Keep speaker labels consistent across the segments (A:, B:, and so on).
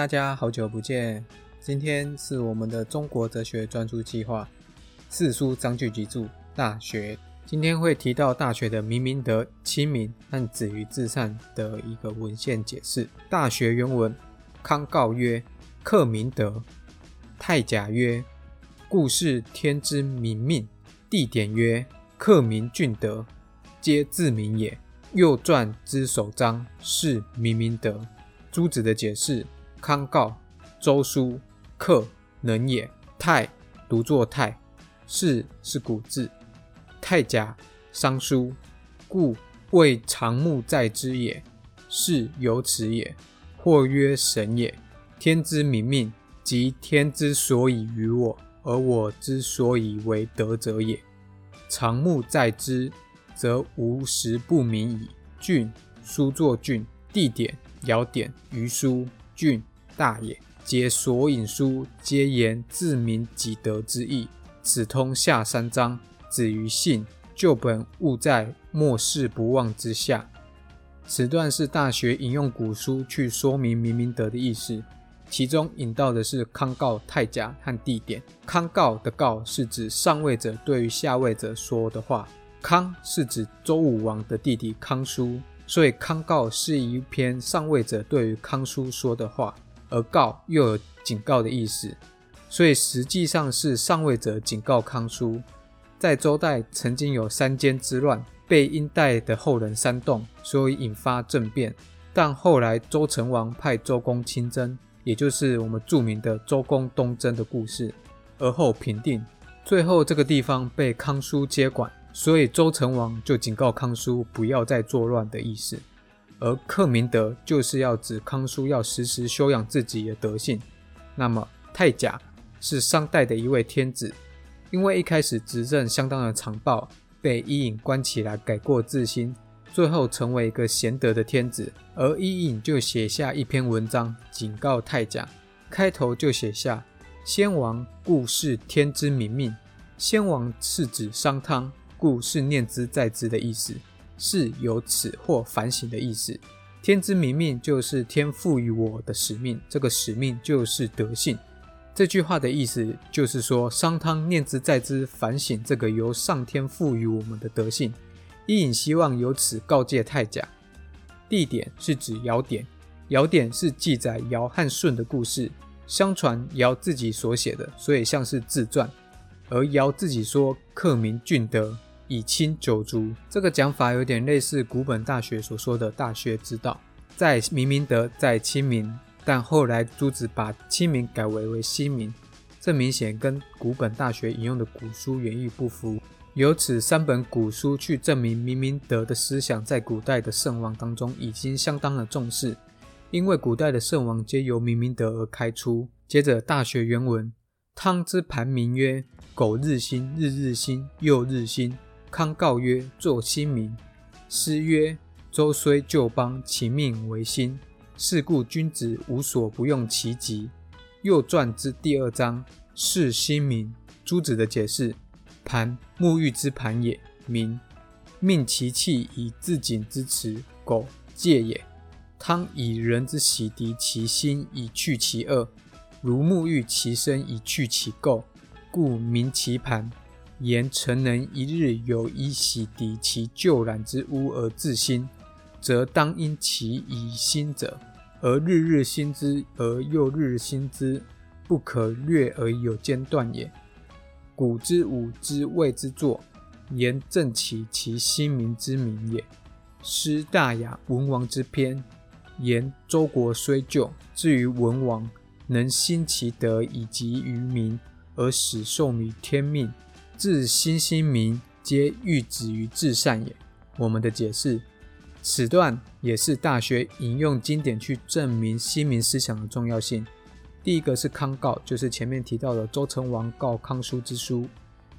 A: 大家好久不见！今天是我们的中国哲学专注计划四书章句集注《大学》。今天会提到《大学》的明明德、亲民和止于至善的一个文献解释。《大学》原文：康告曰：“克明德。”太甲曰：“故事天之明命。”地点曰：“克明俊德，皆自明也。”右传之首章是明明德。朱子的解释：康告，周书，克能也。太读作太，是是古字。太甲，商书，故谓长木在之也。是由此也。或曰神也。天之明命，即天之所以于我，而我之所以为德者也。长木在之，则无时不明矣。郡，书作郡，地点。尧典、虞书、郡大也，皆所引书，皆言自明己德之意。此通下三章，止于信，旧本务在末世不忘之下。此段是大学引用古书去说明明明德的意思，其中引到的是康告、太甲和地点。康告的告是指上位者对于下位者说的话，康是指周武王的弟弟康叔。所以康告是一篇上位者对于康叔说的话，而告又有警告的意思，所以实际上是上位者警告康叔，在周代曾经有三监之乱，被殷代的后人煽动，所以引发政变。但后来周成王派周公亲征，也就是我们著名的周公东征的故事，而后平定，最后这个地方被康叔接管。所以周成王就警告康叔不要再作乱的意思，而克明德就是要指康叔要时时修养自己的德性。那么太甲是商代的一位天子，因为一开始执政相当的残暴，被伊尹关起来改过自新，最后成为一个贤德的天子。而伊尹就写下一篇文章警告太甲，开头就写下：“先王故是天之明命。”先王是指商汤。故是念之在兹的意思，是有此或反省的意思。天之明命就是天赋予我的使命，这个使命就是德性。这句话的意思就是说，商汤念之在之，反省这个由上天赋予我们的德性。伊尹希望由此告诫太甲。地点是指尧典，尧典是记载尧和舜的故事，相传尧自己所写的，所以像是自传。而尧自己说：“克明俊德。”以亲九族，这个讲法有点类似古本大学所说的大学之道，在明明德，在亲民，但后来朱子把亲民改为为新民，这明显跟古本大学引用的古书原意不符。由此三本古书去证明明明德的思想，在古代的圣王当中已经相当的重视，因为古代的圣王皆由明明德而开出。接着大学原文，汤之盘名曰：苟日新，日日新，又日新。康告曰：“作新民。”诗曰：“周虽旧邦，其命维新。是故君子无所不用其极。”右传之第二章是新民。朱子的解释：盘，沐浴之盘也；民，命其气以自警之持。苟，戒也。汤以人之洗涤其心，以去其恶，如沐浴其身，以去其垢，故名其盘。言臣能一日有一洗涤其旧染之污而自新，则当因其以新者，而日日新之，而又日日新之，不可略而有间断也。古之武之谓之作，言正起其新民之名也。诗大雅文王之篇，言周国虽旧，至于文王能兴其德以及于民，而使受于天命。自心心民，皆欲止于至善也。我们的解释，此段也是大学引用经典去证明心民思想的重要性。第一个是康告，就是前面提到的周成王告康叔之书；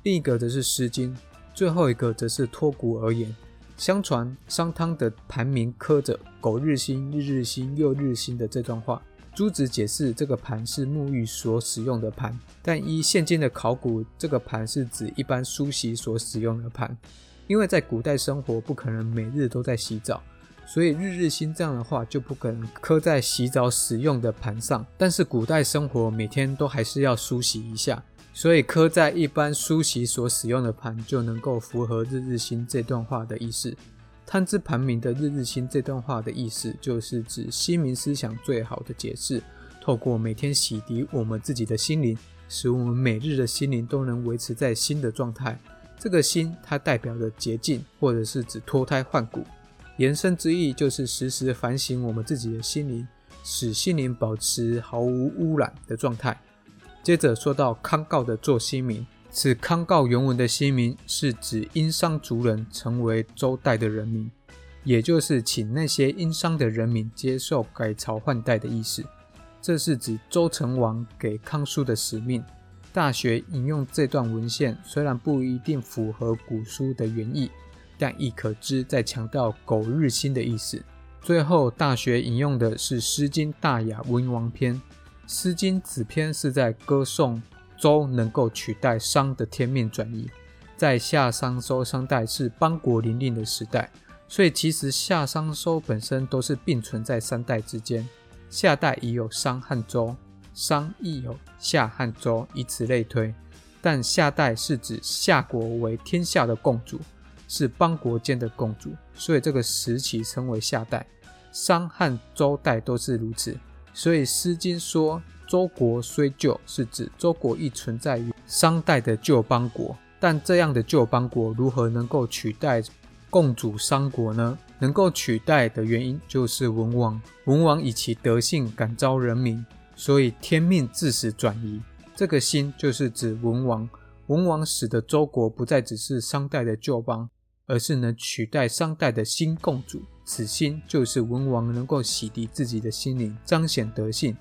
A: 另一个则是诗经；最后一个则是托古而言。相传商汤的盘铭刻着“苟日新，日日新，又日新”的这段话。朱子解释，这个盘是沐浴所使用的盘，但依现今的考古，这个盘是指一般梳洗所使用的盘，因为在古代生活不可能每日都在洗澡，所以日日新这样的话就不可能刻在洗澡使用的盘上。但是古代生活每天都还是要梳洗一下，所以刻在一般梳洗所使用的盘就能够符合日日新这段话的意思。贪之盘明的日日新这段话的意思，就是指新民思想最好的解释。透过每天洗涤我们自己的心灵，使我们每日的心灵都能维持在新的状态。这个心，它代表着洁净，或者是指脱胎换骨。延伸之意就是时时反省我们自己的心灵，使心灵保持毫无污染的状态。接着说到康告的做新民，此康告原文的新民是指殷商族人成为周代的人民，也就是请那些殷商的人民接受改朝换代的意思。这是指周成王给康叔的使命。大学引用这段文献，虽然不一定符合古书的原意，但亦可知在强调苟日新的意思。最后，大学引用的是《诗经·大雅·文王篇》。《诗经》此篇是在歌颂周能够取代商的天命转移。在夏商周商代是邦国林立的时代，所以其实夏商周本身都是并存在三代之间。夏代已有商和周，商亦有夏和周，以此类推。但夏代是指夏国为天下的共主，是邦国间的共主，所以这个时期称为夏代。商和周代都是如此，所以《诗经》说周国虽旧，是指周国亦存在于商代的旧邦国。但这样的旧邦国如何能够取代共主商国呢？能够取代的原因就是文王。文王以其德性感召人民，所以天命自始转移。这个心就是指文王。文王使得周国不再只是商代的旧邦，而是能取代商代的新共主。此心就是文王能够洗涤自己的心灵，彰显德性。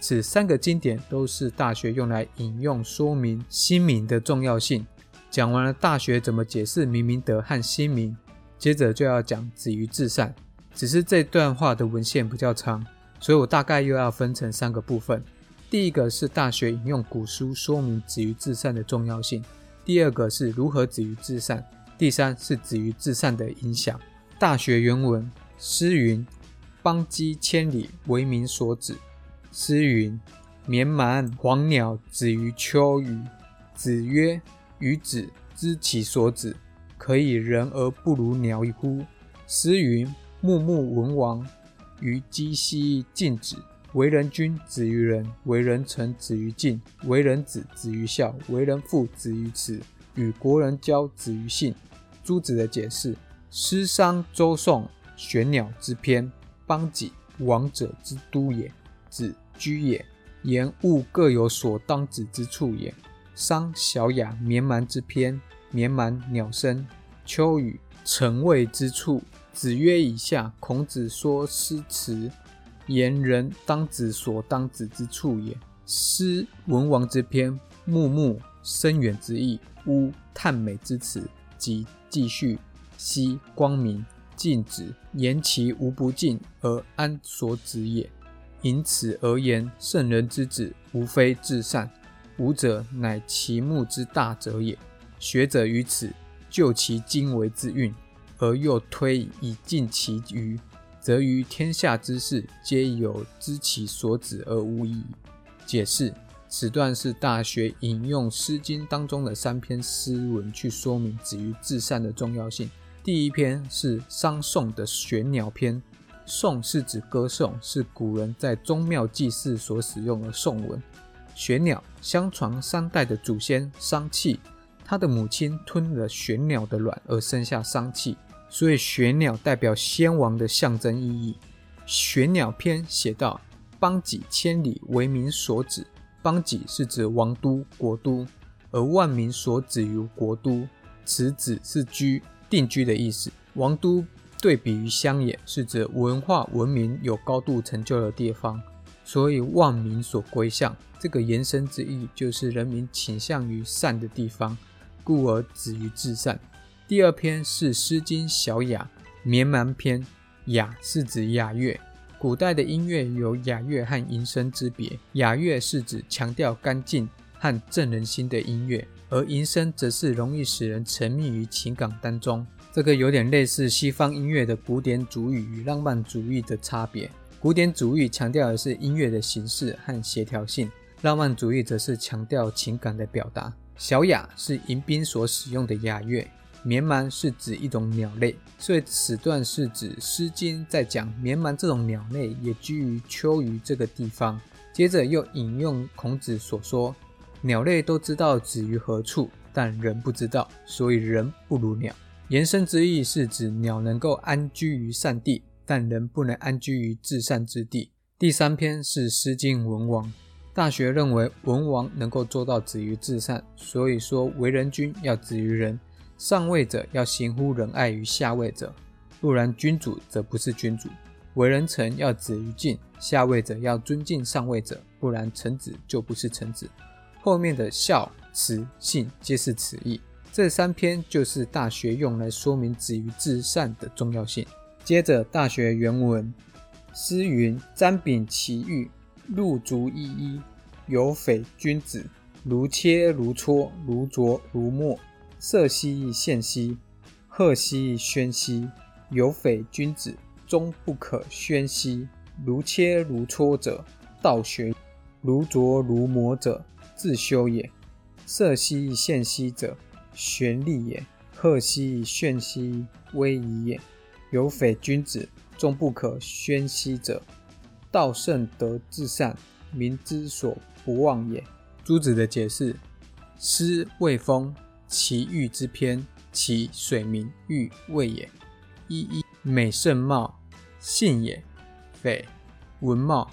A: 此三个经典都是大学用来引用说明新民的重要性。讲完了大学怎么解释明明德和新民。接着就要讲止于至善，只是这段话的文献比较长，所以我大概又要分成三个部分。第一个是大学引用古书说明止于至善的重要性，第二个是如何止于至善，第三是止于至善的影响。大学原文诗云：“邦畿千里，为民所指。”诗云：“绵蛮黄鸟，止于秋雨。”子曰：“予子，知其所止。”可以人而不如鸟乎？诗云：“穆穆文王于鸡兮敬止。为人君，止于仁；为人臣，止于敬；为人子，止于孝；为人父，止于慈；与国人交，止于信。”朱子的解释：诗商周颂玄鸟之篇，邦己王者之都也，子居也。言物各有所当止之处也。商小雅绵蛮之篇。绵蛮鸟声，秋雨晨未之处。子曰：“以下，孔子说诗词，言人当止所当止之处也。诗文王之篇，穆穆深远之意，乌叹美之词，即继续兮光明，静止言其无不尽而安所止也。因此而言，圣人之子，无非至善，吾者乃其目之大者也。”学者于此就其经为之运，而又推以尽其余，则于天下之事皆有知其所指而无疑。解释：此段是《大学》引用《诗经》当中的三篇诗文去说明止于至善的重要性。第一篇是商颂的玄鸟篇，颂是指歌颂，是古人在宗庙祭祀所使用的颂文。玄鸟，相传商代的祖先商契。他的母亲吞了玄鸟的卵而生下商契，所以玄鸟代表先王的象征意义。玄鸟篇写道：“邦己千里，为民所指。邦己是指王都、国都，而万民所指于国都。此指是居、定居的意思。王都对比于乡野，是指文化文明有高度成就的地方，所以万民所归向。这个延伸之意就是人民倾向于善的地方。”故而止于至善。第二篇是《诗经·小雅·绵蛮篇》，雅是指雅乐。古代的音乐有雅乐和吟声之别。雅乐是指强调干净和正人心的音乐，而吟声则是容易使人沉迷于情感当中。这个有点类似西方音乐的古典主义与浪漫主义的差别。古典主义强调的是音乐的形式和协调性，浪漫主义则是强调情感的表达。小雅是迎宾所使用的雅乐，绵蛮是指一种鸟类，所以此段是指《诗经》在讲绵蛮这种鸟类也居于秋余这个地方。接着又引用孔子所说：“鸟类都知道止于何处，但人不知道，所以人不如鸟。”延伸之意是指鸟能够安居于善地。但人不能安居于至善之地。第三篇是《诗经·文王》。大学认为文王能够做到止于至善，所以说为人君要止于仁，上位者要行乎仁爱于下位者，不然君主则不是君主。为人臣要止于敬，下位者要尊敬上位者，不然臣子就不是臣子。后面的孝、慈、信皆是此意。这三篇就是大学用来说明止于至善的重要性。接着大学原文，诗云：“瞻秉其玉，入足一一，有匪君子，如切如磋，如琢如磨，色兮宪兮，赫兮宣兮。有匪君子，终不可宣兮。如切如磋者，道学；如琢如磨者，自修也。色兮宪兮者，玄丽也；赫兮炫兮，威仪也。”有匪君子，终不可宣兮者，道圣德至善，民之所不忘也。朱子的解释：诗未风，其玉之篇，其水名玉谓也。一一美胜貌，信也；匪文貌，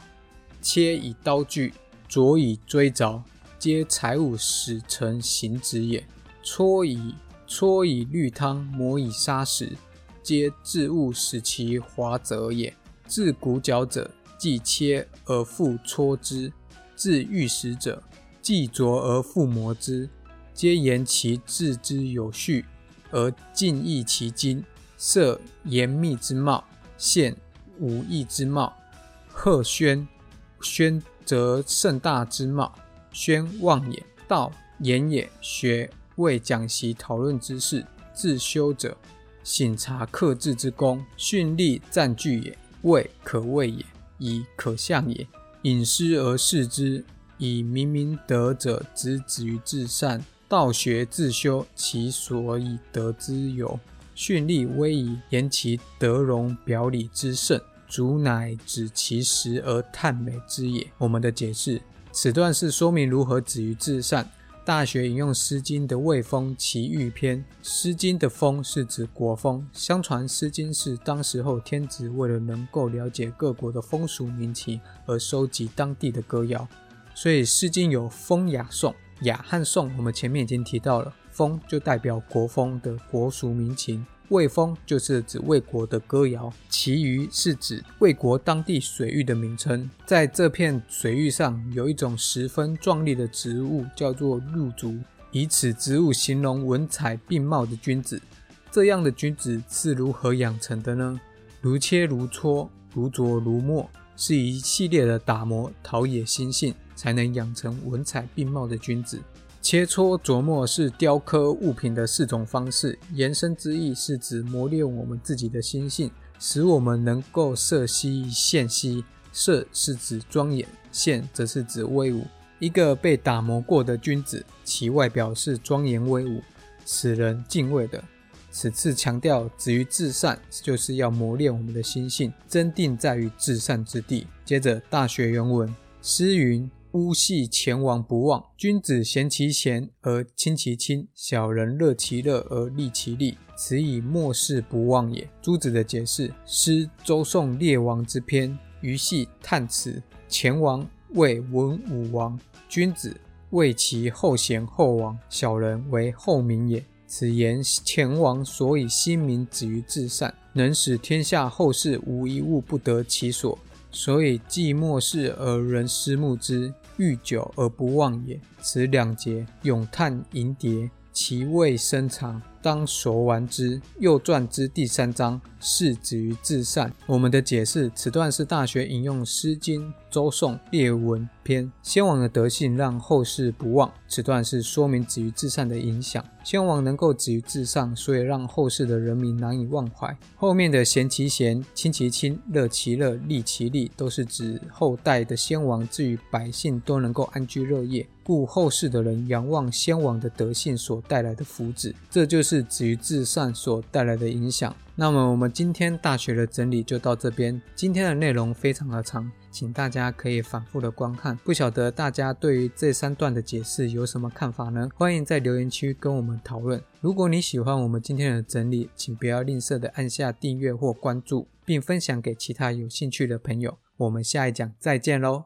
A: 切以刀具，琢以锥凿，皆财物使成形之也。搓以搓以绿汤，磨以砂石。皆自物使其华泽也。自骨角者，既切而复搓之；自玉石者，既琢而复磨之。皆言其制之有序，而尽益其精。色严密之貌，现武艺之貌，赫宣宣则盛大之貌。宣望也，道言也。学为讲习讨论之事，自修者。省察克制之功，训力占据也；谓可畏也，以可向也。隐师而视之，以明明德者之止于至善。道学自修，其所以得之有训力威仪，言其德容表里之盛，足乃指其实而叹美之也。我们的解释，此段是说明如何止于至善。大学引用《诗经》的《卫风·齐豫篇》，《诗经》的风是指国风。相传，《诗经》是当时候天子为了能够了解各国的风俗民情而收集当地的歌谣，所以《诗经》有风雅颂。雅和颂，我们前面已经提到了，风就代表国风的国俗民情。魏风就是指魏国的歌谣，其余是指魏国当地水域的名称。在这片水域上，有一种十分壮丽的植物，叫做鹿竹，以此植物形容文采并茂的君子。这样的君子是如何养成的呢？如切如磋，如琢如磨，是一系列的打磨陶冶心性，才能养成文采并茂的君子。切磋琢磨是雕刻物品的四种方式，延伸之意是指磨练我们自己的心性，使我们能够色兮现兮。色是指庄严，现则是指威武。一个被打磨过的君子，其外表是庄严威武，使人敬畏的。此次强调止于至善，就是要磨练我们的心性，真定在于至善之地。接着大学原文，诗云。屋系前王不忘，君子贤其贤而亲其亲，小人乐其乐而利其利，此以莫世不忘也。朱子的解释：诗周颂列王之篇，于系叹词。前王为文武王，君子为其后贤后王，小人为后民也。此言前王所以心民止于至善，能使天下后世无一物不得其所，所以既莫世而人思慕之。欲久而不忘也。此两节咏叹吟蝶，其味深长，当熟玩之。又传之第三章，是止于至善。我们的解释，此段是大学引用《诗经》周颂列文篇，先王的德性让后世不忘。此段是说明止于至善的影响。先王能够止于至善，所以让后世的人民难以忘怀。后面的贤其贤，亲其亲，乐其乐，利其利，都是指后代的先王至于百姓都能够安居乐业。故后世的人仰望先王的德性所带来的福祉，这就是止于至善所带来的影响。那么我们今天大学的整理就到这边。今天的内容非常的长，请大家可以反复的观看。不晓得大家对于这三段的解释有什么看法呢？欢迎在留言区跟我们讨论。如果你喜欢我们今天的整理，请不要吝啬的按下订阅或关注，并分享给其他有兴趣的朋友。我们下一讲再见喽！